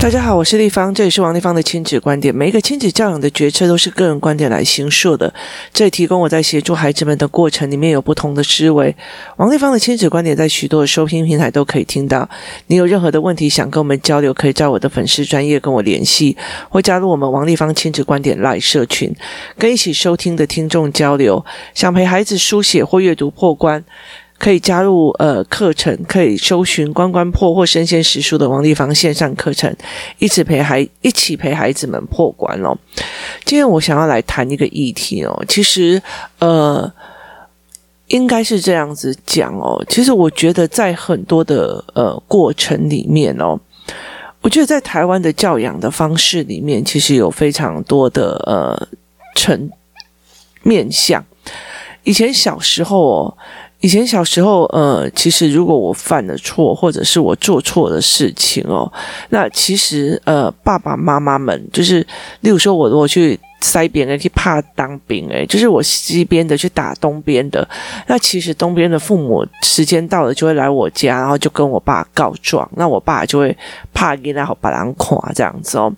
大家好，我是丽芳，这里是王立芳的亲子观点。每一个亲子教养的决策都是个人观点来形塑的，这里提供我在协助孩子们的过程里面有不同的思维。王立芳的亲子观点在许多的收听平台都可以听到。你有任何的问题想跟我们交流，可以在我的粉丝专业跟我联系，或加入我们王立芳亲子观点 LINE 社群，跟一起收听的听众交流。想陪孩子书写或阅读破关。可以加入呃课程，可以搜寻“关关破”或“生鲜时书”的王立芳线上课程，一起陪孩一起陪孩子们破关哦。今天我想要来谈一个议题哦，其实呃应该是这样子讲哦。其实我觉得在很多的呃过程里面哦，我觉得在台湾的教养的方式里面，其实有非常多的呃层面相。以前小时候哦。以前小时候，呃，其实如果我犯了错，或者是我做错的事情哦，那其实呃，爸爸妈妈们就是，例如说我如果去塞边的去怕当兵，诶，就是我西边的去打东边的，那其实东边的父母时间到了就会来我家，然后就跟我爸告状，那我爸就会怕给然后把人垮这样子哦。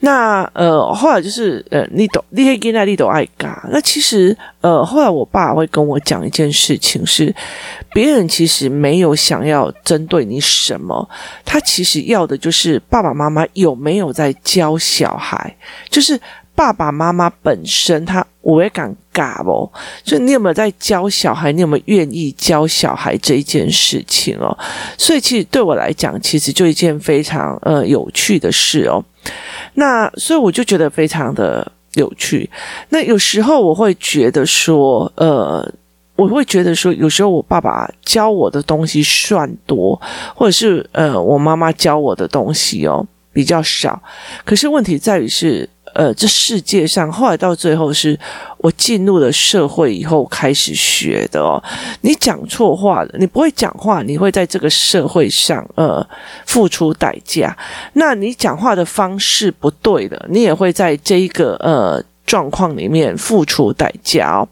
那呃，后来就是呃，你懂，你可以跟那你都爱嘎。那其实呃，后来我爸会跟我讲一件事情是，别人其实没有想要针对你什么，他其实要的就是爸爸妈妈有没有在教小孩，就是爸爸妈妈本身他我也敢尬哦，就你有没有在教小孩，你有没有愿意教小孩这一件事情哦？所以其实对我来讲，其实就一件非常呃有趣的事哦。那所以我就觉得非常的有趣。那有时候我会觉得说，呃，我会觉得说，有时候我爸爸教我的东西算多，或者是呃，我妈妈教我的东西哦比较少。可是问题在于是。呃，这世界上后来到最后是我进入了社会以后开始学的哦。你讲错话了，你不会讲话，你会在这个社会上呃付出代价。那你讲话的方式不对的，你也会在这一个呃状况里面付出代价哦。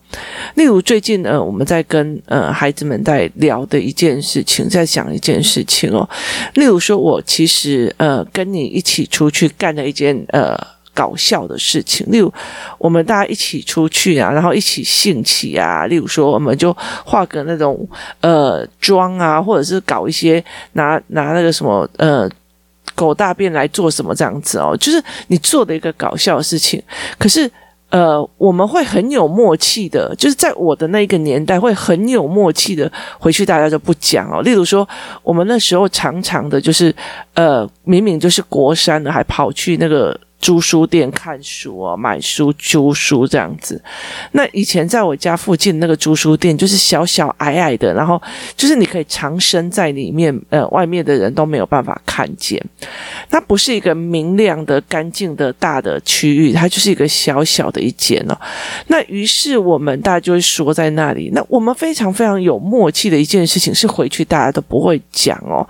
例如最近呢，我们在跟呃孩子们在聊的一件事情，在讲一件事情哦。例如说，我其实呃跟你一起出去干了一件呃。搞笑的事情，例如我们大家一起出去啊，然后一起兴起啊，例如说我们就化个那种呃妆啊，或者是搞一些拿拿那个什么呃狗大便来做什么这样子哦，就是你做的一个搞笑的事情。可是呃我们会很有默契的，就是在我的那一个年代会很有默契的回去，大家就不讲哦。例如说我们那时候常常的就是呃明明就是国山的，还跑去那个。租书店看书啊，买书、租书这样子。那以前在我家附近那个租书店，就是小小矮矮的，然后就是你可以藏身在里面，呃，外面的人都没有办法看见。它不是一个明亮的、干净的大的区域，它就是一个小小的一间哦。那于是我们大家就会说在那里。那我们非常非常有默契的一件事情是，回去大家都不会讲哦。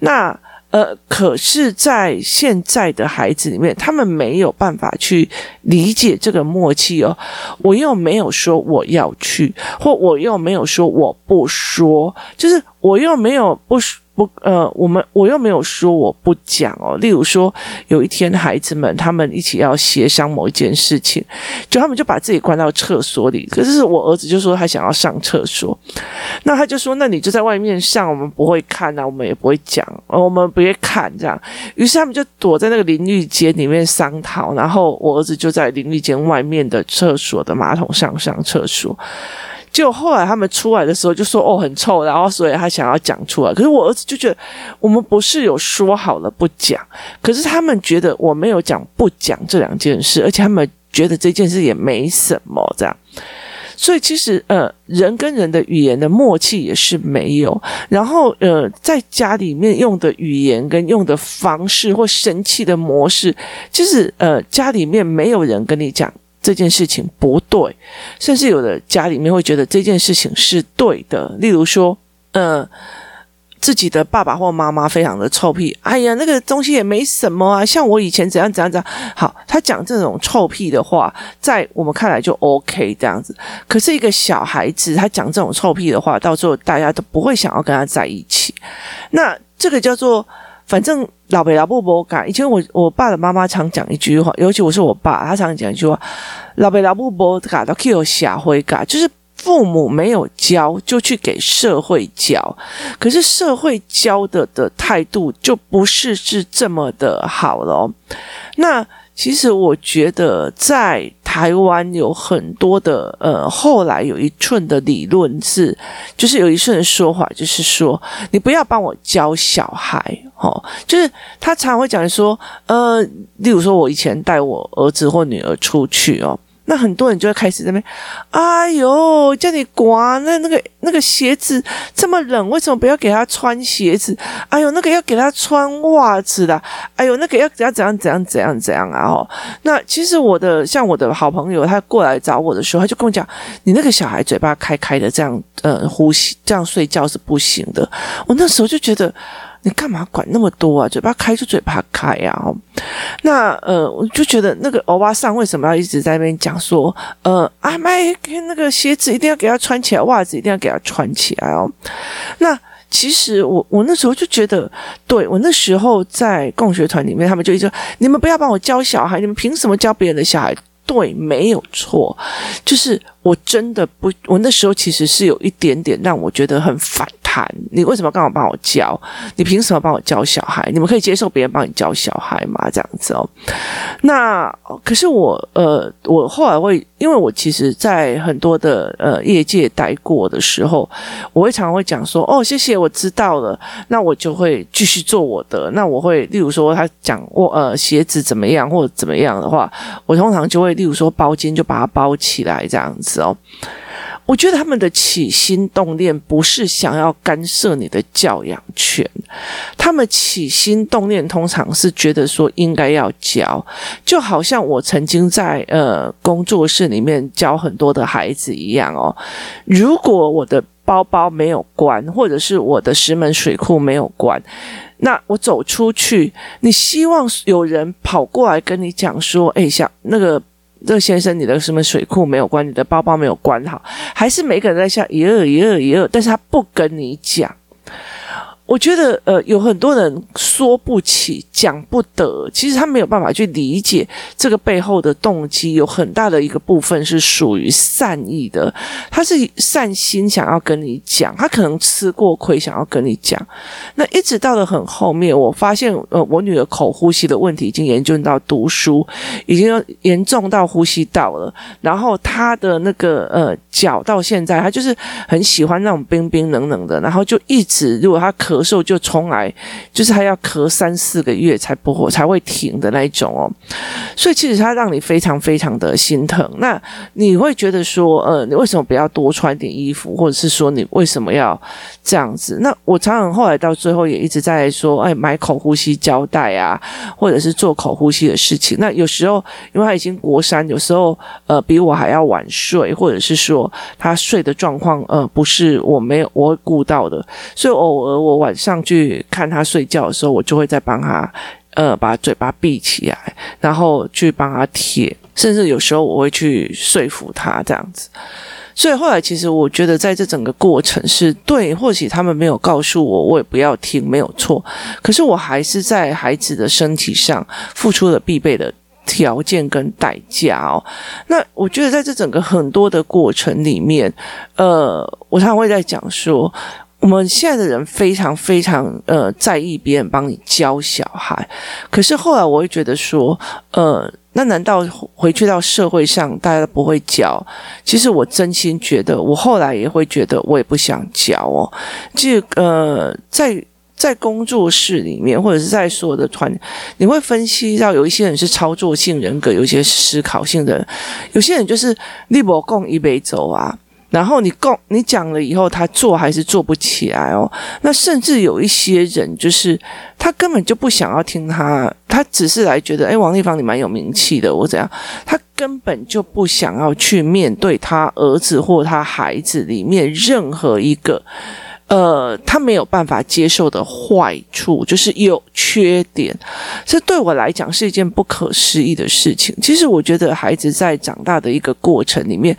那。呃，可是，在现在的孩子里面，他们没有办法去理解这个默契哦。我又没有说我要去，或我又没有说我不说，就是我又没有不说。不，呃，我们我又没有说我不讲哦。例如说，有一天孩子们他们一起要协商某一件事情，就他们就把自己关到厕所里。可是我儿子就说他想要上厕所，那他就说，那你就在外面上，我们不会看啊，我们也不会讲，我们不会看这样。于是他们就躲在那个淋浴间里面商讨，然后我儿子就在淋浴间外面的厕所的马桶上上厕所。就后来他们出来的时候就说哦，很臭，然后所以他想要讲出来。可是我儿子就觉得我们不是有说好了不讲，可是他们觉得我没有讲不讲这两件事，而且他们觉得这件事也没什么这样。所以其实呃，人跟人的语言的默契也是没有。然后呃，在家里面用的语言跟用的方式或生气的模式，其实呃，家里面没有人跟你讲。这件事情不对，甚至有的家里面会觉得这件事情是对的。例如说，呃，自己的爸爸或妈妈非常的臭屁，哎呀，那个东西也没什么啊，像我以前怎样怎样怎样。好，他讲这种臭屁的话，在我们看来就 OK 这样子。可是一个小孩子，他讲这种臭屁的话，到最后大家都不会想要跟他在一起。那这个叫做。反正老爸老不不改。以前我我爸的妈妈常讲一句话，尤其我是我爸，他常讲一句话：老爸老不不改，都去有下回噶，就是父母没有教，就去给社会教。可是社会教的的态度就不是是这么的好了。那。其实我觉得在台湾有很多的呃，后来有一寸的理论是，就是有一寸的说法，就是说你不要帮我教小孩，哦，就是他常常会讲说，呃，例如说我以前带我儿子或女儿出去哦。那很多人就会开始在那边，哎呦，叫你刮那那个那个鞋子这么冷，为什么不要给他穿鞋子？哎呦，那个要给他穿袜子的，哎呦，那个要怎样怎样怎样怎样怎样啊？哦，那其实我的像我的好朋友，他过来找我的时候，他就跟我讲，你那个小孩嘴巴开开的这样呃呼吸这样睡觉是不行的。我那时候就觉得。你干嘛管那么多啊？嘴巴开就嘴巴开呀！哦，那呃，我就觉得那个欧巴桑为什么要一直在那边讲说，呃，阿麦那个鞋子一定要给他穿起来，袜子一定要给他穿起来哦。那其实我我那时候就觉得，对，我那时候在共学团里面，他们就一直说，你们不要帮我教小孩，你们凭什么教别人的小孩？对，没有错，就是我真的不，我那时候其实是有一点点让我觉得很烦你为什么刚好帮我教？你凭什么帮我教小孩？你们可以接受别人帮你教小孩吗？这样子哦。那可是我呃，我后来会，因为我其实在很多的呃业界待过的时候，我会常常会讲说：“哦，谢谢，我知道了。”那我就会继续做我的。那我会例如说他讲我呃鞋子怎么样或怎么样的话，我通常就会例如说包巾就把它包起来这样子哦。我觉得他们的起心动念不是想要干涉你的教养权，他们起心动念通常是觉得说应该要教，就好像我曾经在呃工作室里面教很多的孩子一样哦。如果我的包包没有关，或者是我的石门水库没有关，那我走出去，你希望有人跑过来跟你讲说：“哎，像那个。”这个先生，你的什么水库没有关？你的包包没有关好，还是每个人在笑，一二一二一二，但是他不跟你讲。我觉得，呃，有很多人说不起，讲不得，其实他没有办法去理解这个背后的动机，有很大的一个部分是属于善意的，他是善心想要跟你讲，他可能吃过亏想要跟你讲。那一直到了很后面，我发现，呃，我女儿口呼吸的问题已经严重到读书，已经严重到呼吸道了，然后她的那个呃脚到现在，她就是很喜欢那种冰冰冷冷的，然后就一直如果她咳。有时候就从来就是他要咳三四个月才不会才会停的那一种哦，所以其实他让你非常非常的心疼。那你会觉得说，呃，你为什么不要多穿点衣服，或者是说你为什么要这样子？那我常常后来到最后也一直在说，哎，买口呼吸胶带啊，或者是做口呼吸的事情。那有时候因为他已经国三，有时候呃比我还要晚睡，或者是说他睡的状况呃不是我没有我会顾到的，所以偶尔我晚。上去看他睡觉的时候，我就会再帮他，呃，把嘴巴闭起来，然后去帮他贴，甚至有时候我会去说服他这样子。所以后来，其实我觉得在这整个过程是对，或许他们没有告诉我，我也不要听，没有错。可是我还是在孩子的身体上付出了必备的条件跟代价哦。那我觉得在这整个很多的过程里面，呃，我常常会在讲说。我们现在的人非常非常呃在意别人帮你教小孩，可是后来我会觉得说，呃，那难道回去到社会上大家都不会教？其实我真心觉得，我后来也会觉得我也不想教哦。这呃，在在工作室里面，或者是在所有的团，你会分析到有一些人是操作性人格，有一些思考性的人，有些人就是你无讲伊袂做啊。然后你讲你讲了以后，他做还是做不起来哦。那甚至有一些人，就是他根本就不想要听他，他只是来觉得，哎，王立芳你蛮有名气的，我怎样？他根本就不想要去面对他儿子或他孩子里面任何一个。呃，他没有办法接受的坏处，就是有缺点，这对我来讲是一件不可思议的事情。其实我觉得孩子在长大的一个过程里面，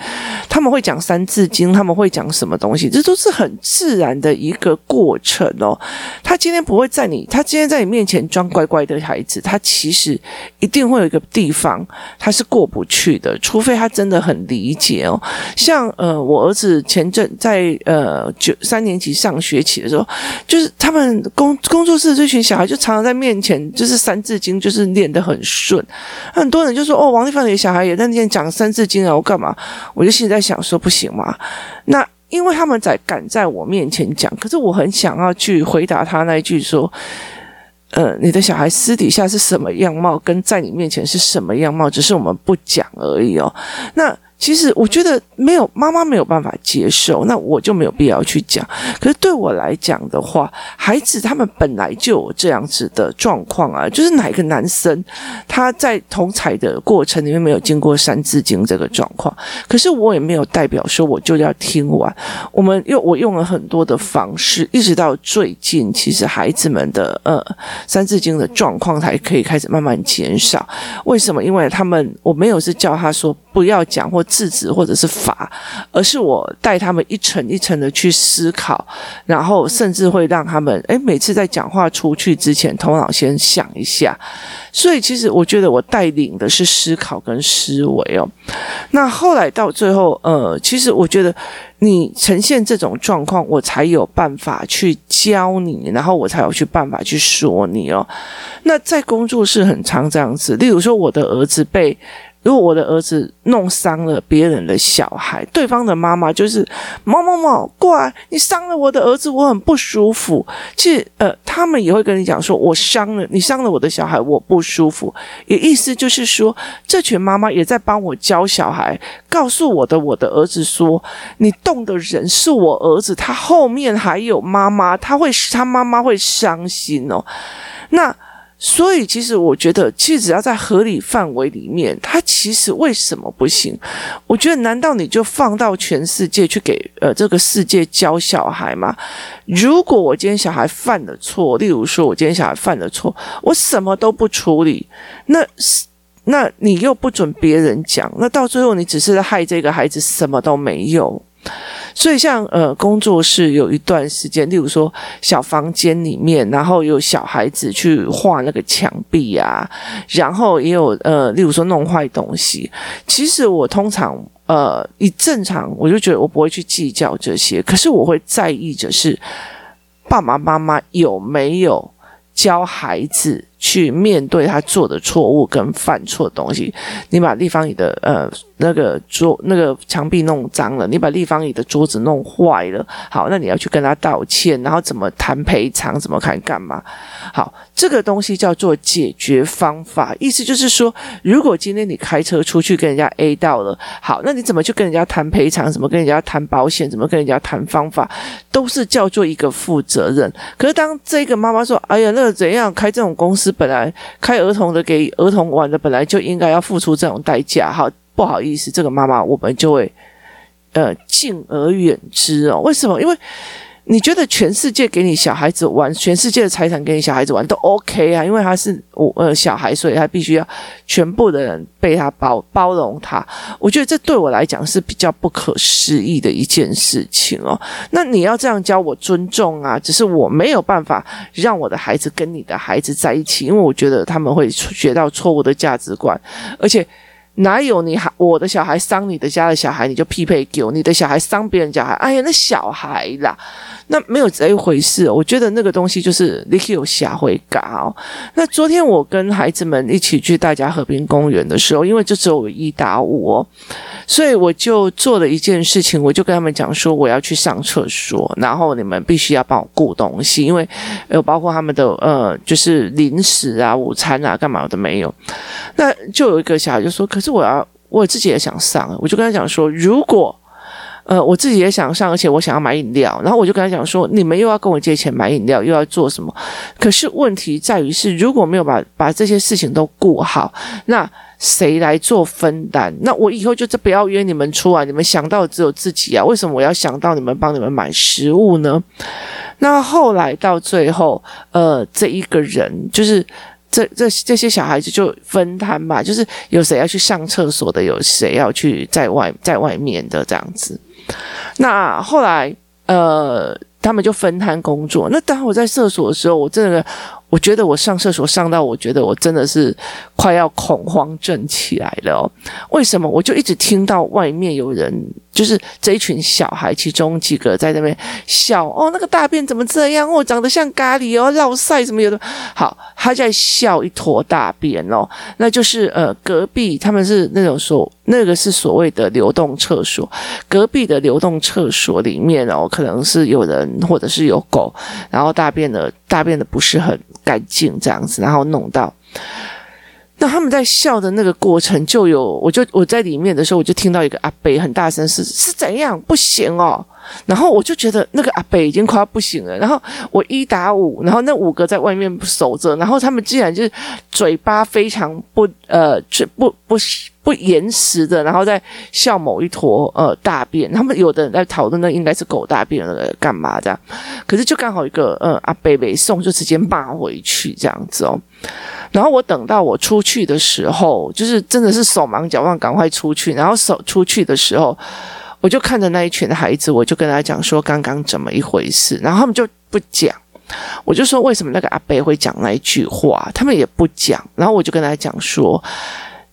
他们会讲三字经，他们会讲什么东西，这都是很自然的一个过程哦。他今天不会在你，他今天在你面前装乖乖的孩子，他其实一定会有一个地方他是过不去的，除非他真的很理解哦。像呃，我儿子前阵在呃九三年级。上学期的时候，就是他们工工作室这群小孩，就常常在面前就是三字经，就是念得很顺。很多人就说：“哦，王丽芳的小孩也在那边讲三字经啊，我干嘛？”我就心里在想说：“不行嘛。”那因为他们在敢在我面前讲，可是我很想要去回答他那一句说：“呃，你的小孩私底下是什么样貌，跟在你面前是什么样貌，只是我们不讲而已哦。”那。其实我觉得没有妈妈没有办法接受，那我就没有必要去讲。可是对我来讲的话，孩子他们本来就有这样子的状况啊，就是哪一个男生他在同侪的过程里面没有经过三字经这个状况，可是我也没有代表说我就要听完。我们用我用了很多的方式，一直到最近，其实孩子们的呃三字经的状况才可以开始慢慢减少。为什么？因为他们我没有是叫他说不要讲或。制止或者是罚，而是我带他们一层一层的去思考，然后甚至会让他们，诶，每次在讲话出去之前，头脑先想一下。所以，其实我觉得我带领的是思考跟思维哦。那后来到最后，呃，其实我觉得你呈现这种状况，我才有办法去教你，然后我才有去办法去说你哦。那在工作室很常这样子，例如说我的儿子被。如果我的儿子弄伤了别人的小孩，对方的妈妈就是某某某过来，你伤了我的儿子，我很不舒服。其实，呃，他们也会跟你讲说，我伤了你，伤了我的小孩，我不舒服。也意思就是说，这群妈妈也在帮我教小孩，告诉我的我的儿子说，你动的人是我儿子，他后面还有妈妈，他会他妈妈会伤心哦。那。所以，其实我觉得，其实只要在合理范围里面，他其实为什么不行？我觉得，难道你就放到全世界去给呃这个世界教小孩吗？如果我今天小孩犯了错，例如说我今天小孩犯了错，我什么都不处理，那那你又不准别人讲，那到最后你只是害这个孩子，什么都没有。所以像呃工作室有一段时间，例如说小房间里面，然后有小孩子去画那个墙壁啊，然后也有呃例如说弄坏东西。其实我通常呃以正常，我就觉得我不会去计较这些，可是我会在意的是爸爸妈妈有没有教孩子。去面对他做的错误跟犯错的东西，你把立方椅的呃那个桌那个墙壁弄脏了，你把立方椅的桌子弄坏了，好，那你要去跟他道歉，然后怎么谈赔偿，怎么看干嘛？好，这个东西叫做解决方法，意思就是说，如果今天你开车出去跟人家 A 到了，好，那你怎么去跟人家谈赔偿？怎么跟人家谈保险？怎么跟人家谈方法？都是叫做一个负责任。可是当这个妈妈说：“哎呀，那个怎样开这种公司？”本来开儿童的给儿童玩的，本来就应该要付出这种代价。哈，不好意思，这个妈妈我们就会呃敬而远之哦。为什么？因为。你觉得全世界给你小孩子玩，全世界的财产给你小孩子玩都 OK 啊？因为他是我呃小孩，所以他必须要全部的人被他包包容他。我觉得这对我来讲是比较不可思议的一件事情哦。那你要这样教我尊重啊，只是我没有办法让我的孩子跟你的孩子在一起，因为我觉得他们会学到错误的价值观，而且。哪有你还我的小孩伤你的家的小孩，你就匹配给我？你的小孩伤别人家孩，哎呀，那小孩啦，那没有这一回事。我觉得那个东西就是你可以有下回搞。那昨天我跟孩子们一起去大家和平公园的时候，因为就只有我一打五哦，所以我就做了一件事情，我就跟他们讲说，我要去上厕所，然后你们必须要帮我顾东西，因为有包括他们的呃，就是零食啊、午餐啊、干嘛都没有。那就有一个小孩就说，可是。我要我自己也想上，我就跟他讲说，如果呃我自己也想上，而且我想要买饮料，然后我就跟他讲说，你们又要跟我借钱买饮料，又要做什么？可是问题在于是，如果没有把把这些事情都顾好，那谁来做分担？那我以后就这不要约你们出来，你们想到只有自己啊？为什么我要想到你们帮你们买食物呢？那后来到最后，呃，这一个人就是这这这些小孩子就分摊吧，就是有谁要去上厕所的，有谁要去在外在外面的这样子。那后来，呃，他们就分摊工作。那当我在厕所的时候，我真的。我觉得我上厕所上到，我觉得我真的是快要恐慌症起来了哦。为什么？我就一直听到外面有人，就是这一群小孩，其中几个在那边笑哦，那个大便怎么这样哦，长得像咖喱哦，绕晒什么有的。好，他在笑一坨大便哦，那就是呃，隔壁他们是那种说那个是所谓的流动厕所，隔壁的流动厕所里面哦，可能是有人或者是有狗，然后大便的大便的不是很。干净这样子，然后弄到，那他们在笑的那个过程，就有我就我在里面的时候，我就听到一个阿伯很大声，是是怎样不行哦。然后我就觉得那个阿伯已经快要不行了。然后我一打五，然后那五个在外面守着，然后他们竟然就是嘴巴非常不呃，不不不，不严实的，然后在笑某一坨呃大便。他们有的人在讨论那应该是狗大便了，干嘛这样？可是就刚好一个呃阿伯没送，就直接骂回去这样子哦。然后我等到我出去的时候，就是真的是手忙脚乱，赶快出去。然后手出去的时候。我就看着那一群的孩子，我就跟他讲说刚刚怎么一回事，然后他们就不讲。我就说为什么那个阿伯会讲那一句话，他们也不讲。然后我就跟他讲说，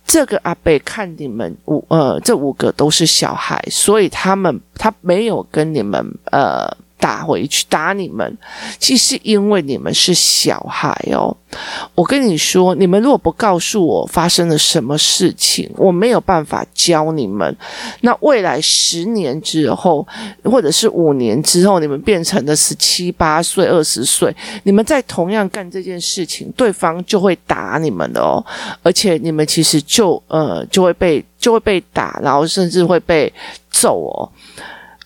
这个阿贝看你们五呃这五个都是小孩，所以他们他没有跟你们呃。打回去打你们，其实因为你们是小孩哦。我跟你说，你们如果不告诉我发生了什么事情，我没有办法教你们。那未来十年之后，或者是五年之后，你们变成了十七八岁、二十岁，你们再同样干这件事情，对方就会打你们的哦。而且你们其实就呃就会被就会被打，然后甚至会被揍哦。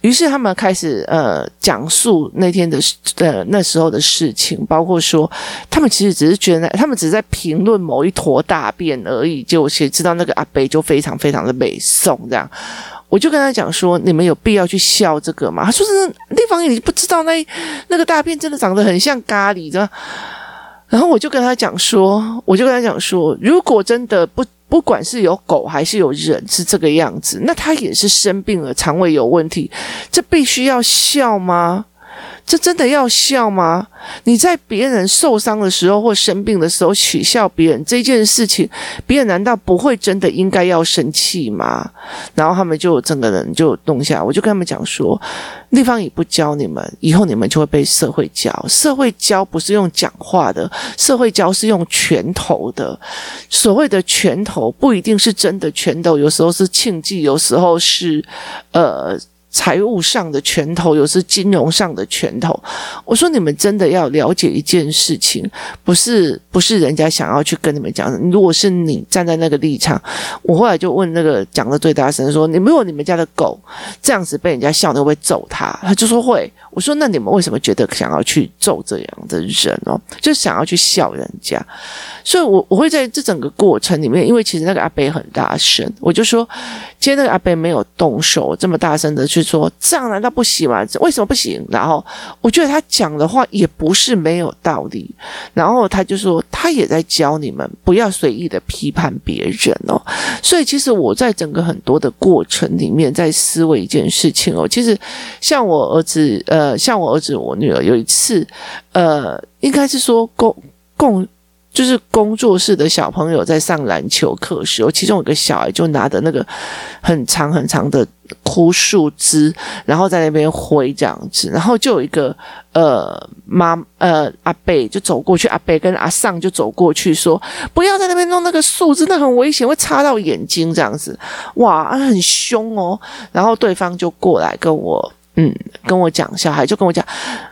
于是他们开始呃讲述那天的呃那时候的事情，包括说他们其实只是觉得他们只是在评论某一坨大便而已，就谁知道那个阿伯就非常非常的美颂这样，我就跟他讲说，你们有必要去笑这个吗？他说是地方你不知道那那个大便真的长得很像咖喱的，然后我就跟他讲说，我就跟他讲说，如果真的不。不管是有狗还是有人是这个样子，那他也是生病了，肠胃有问题，这必须要笑吗？这真的要笑吗？你在别人受伤的时候或生病的时候取笑别人这件事情，别人难道不会真的应该要生气吗？然后他们就整个人就动下来，我就跟他们讲说，地方也不教你们，以后你们就会被社会教。社会教不是用讲话的，社会教是用拳头的。所谓的拳头不一定是真的拳头，有时候是庆忌，有时候是呃。财务上的拳头，有时金融上的拳头。我说你们真的要了解一件事情，不是不是人家想要去跟你们讲。如果是你站在那个立场，我后来就问那个讲的最大声说：“你如果你们家的狗这样子被人家笑，你会不会揍他？”他就说会。我说：“那你们为什么觉得想要去揍这样的人哦？就想要去笑人家？”所以我，我我会在这整个过程里面，因为其实那个阿伯很大声，我就说。今天那个阿伯没有动手，这么大声的去说，这样难道不行吗？为什么不行？然后我觉得他讲的话也不是没有道理。然后他就说，他也在教你们不要随意的批判别人哦。所以其实我在整个很多的过程里面，在思维一件事情哦。其实像我儿子，呃，像我儿子，我女儿有一次，呃，应该是说共共。就是工作室的小朋友在上篮球课时候，其中有个小孩就拿着那个很长很长的枯树枝，然后在那边挥这样子，然后就有一个呃妈呃阿伯就走过去，阿伯跟阿桑就走过去说：“不要在那边弄那个树枝，那很危险，会插到眼睛这样子。”哇，很凶哦！然后对方就过来跟我。嗯，跟我讲，小孩就跟我讲，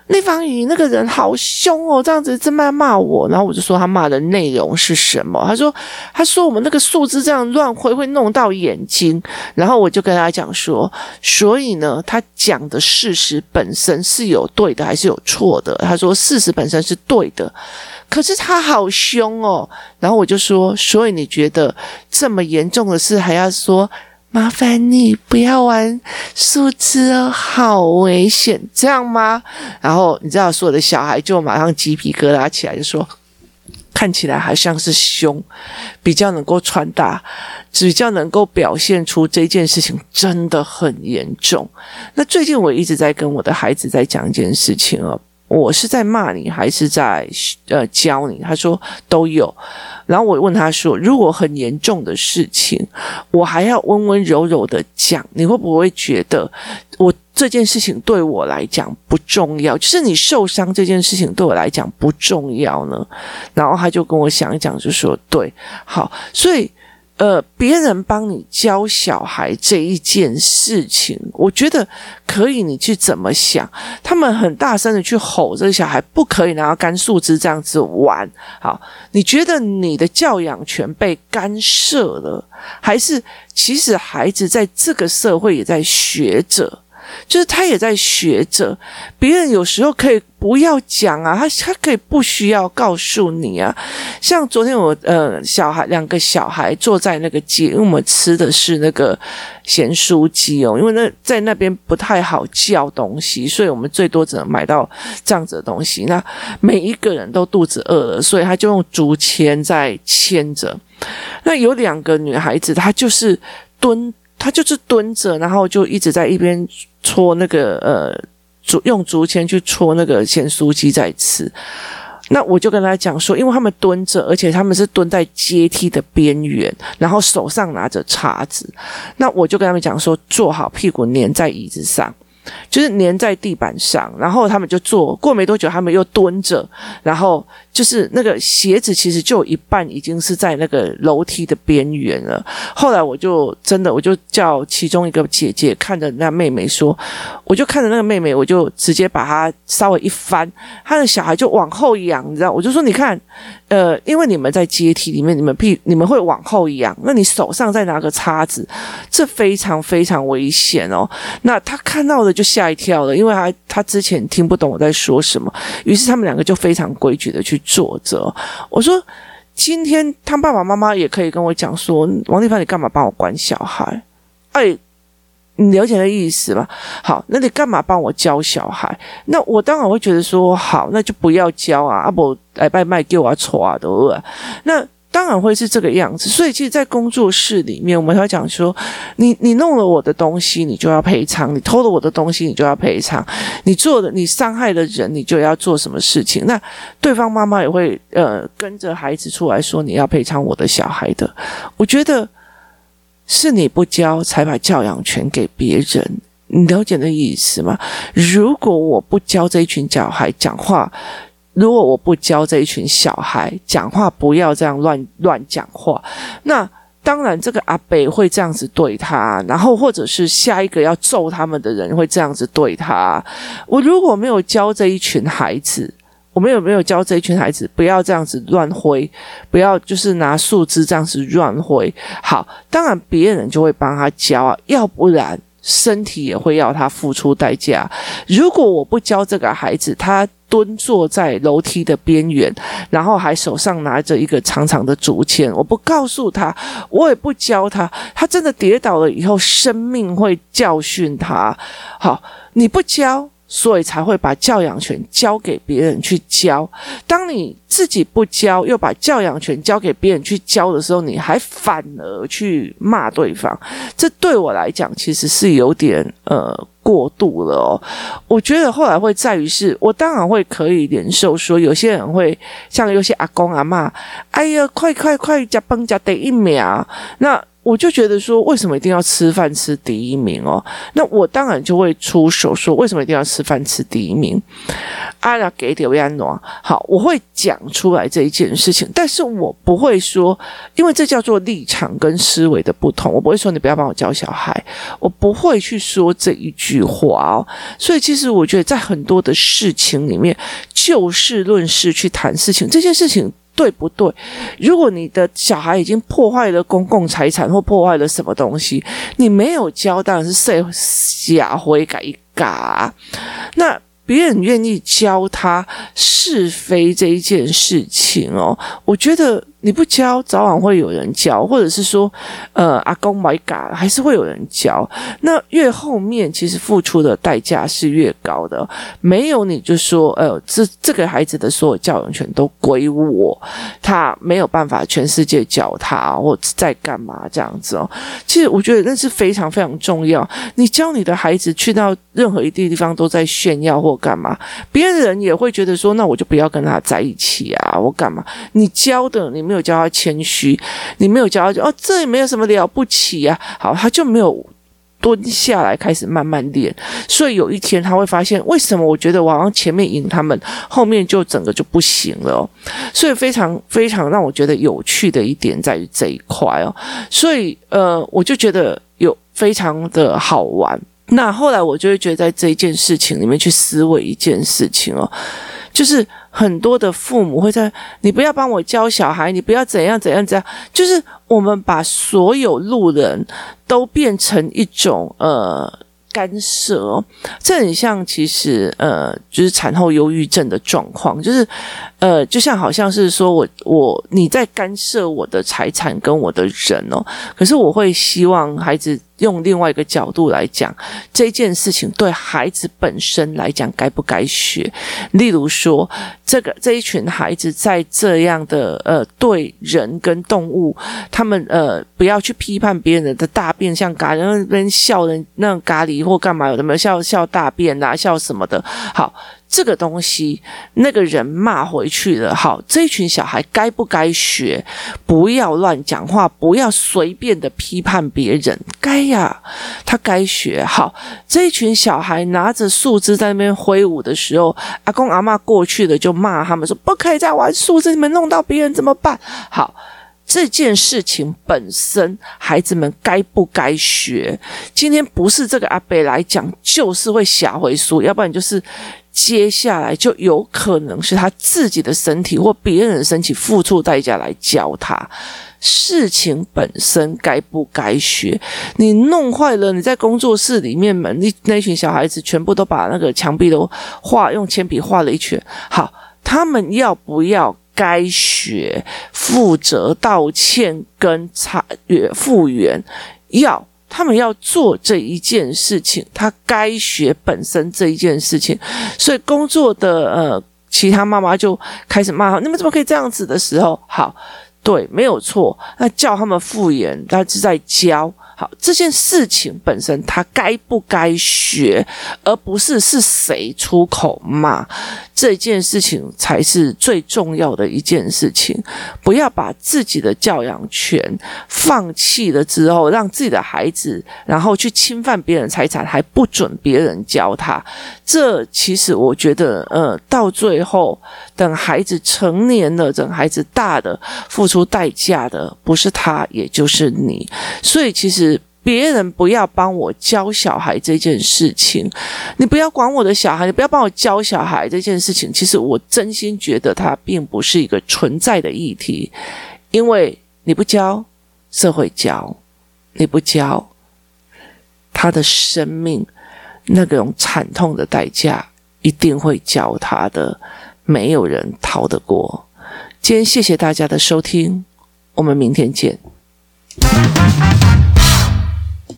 那方姨那个人好凶哦，这样子这么骂我，然后我就说他骂的内容是什么？他说他说我们那个树枝这样乱挥会弄到眼睛，然后我就跟他讲说，所以呢，他讲的事实本身是有对的还是有错的？他说事实本身是对的，可是他好凶哦，然后我就说，所以你觉得这么严重的事还要说？麻烦你不要玩树枝哦，好危险，这样吗？然后你知道，所有的小孩就马上鸡皮疙瘩起来，就说看起来好像是凶，比较能够传达，比较能够表现出这件事情真的很严重。那最近我一直在跟我的孩子在讲一件事情哦。我是在骂你，还是在呃教你？他说都有。然后我问他说：“如果很严重的事情，我还要温温柔柔的讲，你会不会觉得我这件事情对我来讲不重要？就是你受伤这件事情对我来讲不重要呢？”然后他就跟我想一讲，就说：“对，好，所以。”呃，别人帮你教小孩这一件事情，我觉得可以，你去怎么想？他们很大声的去吼这个小孩，不可以拿干树枝这样子玩。好，你觉得你的教养权被干涉了，还是其实孩子在这个社会也在学着？就是他也在学着，别人有时候可以不要讲啊，他他可以不需要告诉你啊。像昨天我呃小孩两个小孩坐在那个街，因为我们吃的是那个咸酥鸡哦，因为那在那边不太好叫东西，所以我们最多只能买到这样子的东西。那每一个人都肚子饿了，所以他就用竹签在牵着。那有两个女孩子，她就是蹲。他就是蹲着，然后就一直在一边搓那个呃竹，用竹签去戳那个咸酥鸡在吃。那我就跟他讲说，因为他们蹲着，而且他们是蹲在阶梯的边缘，然后手上拿着叉子。那我就跟他们讲说，坐好，屁股粘在椅子上。就是粘在地板上，然后他们就坐。过没多久，他们又蹲着，然后就是那个鞋子其实就有一半已经是在那个楼梯的边缘了。后来我就真的，我就叫其中一个姐姐看着那妹妹说，我就看着那个妹妹，我就直接把她稍微一翻，她的小孩就往后仰，你知道，我就说你看。呃，因为你们在阶梯里面，你们屁你们会往后仰，那你手上再拿个叉子，这非常非常危险哦。那他看到的就吓一跳了，因为他他之前听不懂我在说什么，于是他们两个就非常规矩的去作者。我说，今天他爸爸妈妈也可以跟我讲说，王丽芳，你干嘛帮我管小孩？哎。你了解的意思吗？好，那你干嘛帮我教小孩？那我当然会觉得说，好，那就不要教啊！阿伯来拜卖给我啊错啊，对不对？那当然会是这个样子。所以，其实，在工作室里面，我们会讲说，你你弄了我的东西，你就要赔偿；你偷了我的东西，你就要赔偿；你做的，你伤害了人，你就要做什么事情？那对方妈妈也会呃跟着孩子出来说，你要赔偿我的小孩的。我觉得。是你不教，才把教养权给别人，你了解那意思吗？如果我不教这一群小孩讲话，如果我不教这一群小孩讲话，不要这样乱乱讲话，那当然这个阿北会这样子对他，然后或者是下一个要揍他们的人会这样子对他。我如果没有教这一群孩子。我们有没有教这一群孩子不要这样子乱挥，不要就是拿树枝这样子乱挥？好，当然别人就会帮他教啊，要不然身体也会要他付出代价。如果我不教这个孩子，他蹲坐在楼梯的边缘，然后还手上拿着一个长长的竹签，我不告诉他，我也不教他，他真的跌倒了以后，生命会教训他。好，你不教。所以才会把教养权交给别人去教。当你自己不教，又把教养权交给别人去教的时候，你还反而去骂对方，这对我来讲其实是有点呃过度了哦。我觉得后来会在于是，我当然会可以忍受说，有些人会像有些阿公阿嬷，哎呀，快快快，加崩加得一秒，那。我就觉得说，为什么一定要吃饭吃第一名哦？那我当然就会出手说，为什么一定要吃饭吃第一名？阿拉给点维安诺，好，我会讲出来这一件事情，但是我不会说，因为这叫做立场跟思维的不同，我不会说你不要帮我教小孩，我不会去说这一句。句话哦。所以其实我觉得在很多的事情里面，就事论事去谈事情，这件事情对不对？如果你的小孩已经破坏了公共财产或破坏了什么东西，你没有教，当然是社下回改一改。那。别人愿意教他是非这一件事情哦，我觉得你不教，早晚会有人教，或者是说，呃，阿公买嘎，还是会有人教。那越后面，其实付出的代价是越高的。没有你就说，呃，这这个孩子的所有教养权都归我，他没有办法全世界教他，或在干嘛这样子哦。其实我觉得那是非常非常重要。你教你的孩子去到任何一地地方都在炫耀或干嘛，别人也会觉得说，那我就不要跟他在一起啊，我干嘛？你教的，你没有教他谦虚，你没有教他哦，这也没有什么了不起啊。好，他就没有蹲下来开始慢慢练，所以有一天他会发现，为什么我觉得我好像前面赢他们，后面就整个就不行了。所以非常非常让我觉得有趣的一点在于这一块哦。所以呃，我就觉得有非常的好玩。那后来我就会觉得，在这一件事情里面去思维一件事情哦，就是很多的父母会在你不要帮我教小孩，你不要怎样怎样怎样，就是我们把所有路人都变成一种呃干涉，这很像其实呃就是产后忧郁症的状况，就是呃就像好像是说我我你在干涉我的财产跟我的人哦，可是我会希望孩子。用另外一个角度来讲，这件事情对孩子本身来讲该不该学？例如说，这个这一群孩子在这样的呃对人跟动物，他们呃不要去批判别人的大便像咖喱，那边笑人那种咖喱或干嘛有的没有笑笑大便啊笑什么的，好。这个东西，那个人骂回去了。好，这群小孩该不该学？不要乱讲话，不要随便的批判别人。该呀，他该学。好，这群小孩拿着树枝在那边挥舞的时候，阿公阿嬷过去了就骂他们说：“不可以再玩树枝，你们弄到别人怎么办？”好。这件事情本身，孩子们该不该学？今天不是这个阿伯来讲，就是会下回书，要不然就是接下来就有可能是他自己的身体或别人的身体付出代价来教他。事情本身该不该学？你弄坏了，你在工作室里面嘛，那那群小孩子全部都把那个墙壁都画用铅笔画了一圈。好，他们要不要？该学负责道歉跟查阅复原，要他们要做这一件事情，他该学本身这一件事情，所以工作的呃其他妈妈就开始骂他，你们怎么可以这样子的时候，好，对，没有错，那叫他们复原，他是在教。好，这件事情本身他该不该学，而不是是谁出口骂，这件事情才是最重要的一件事情。不要把自己的教养权放弃了之后，让自己的孩子然后去侵犯别人财产，还不准别人教他。这其实我觉得，呃，到最后等孩子成年了，等孩子大的，付出代价的不是他，也就是你。所以其实。别人不要帮我教小孩这件事情，你不要管我的小孩，你不要帮我教小孩这件事情。其实我真心觉得它并不是一个存在的议题，因为你不教，社会教；你不教，他的生命那种惨痛的代价一定会教他的，没有人逃得过。今天谢谢大家的收听，我们明天见。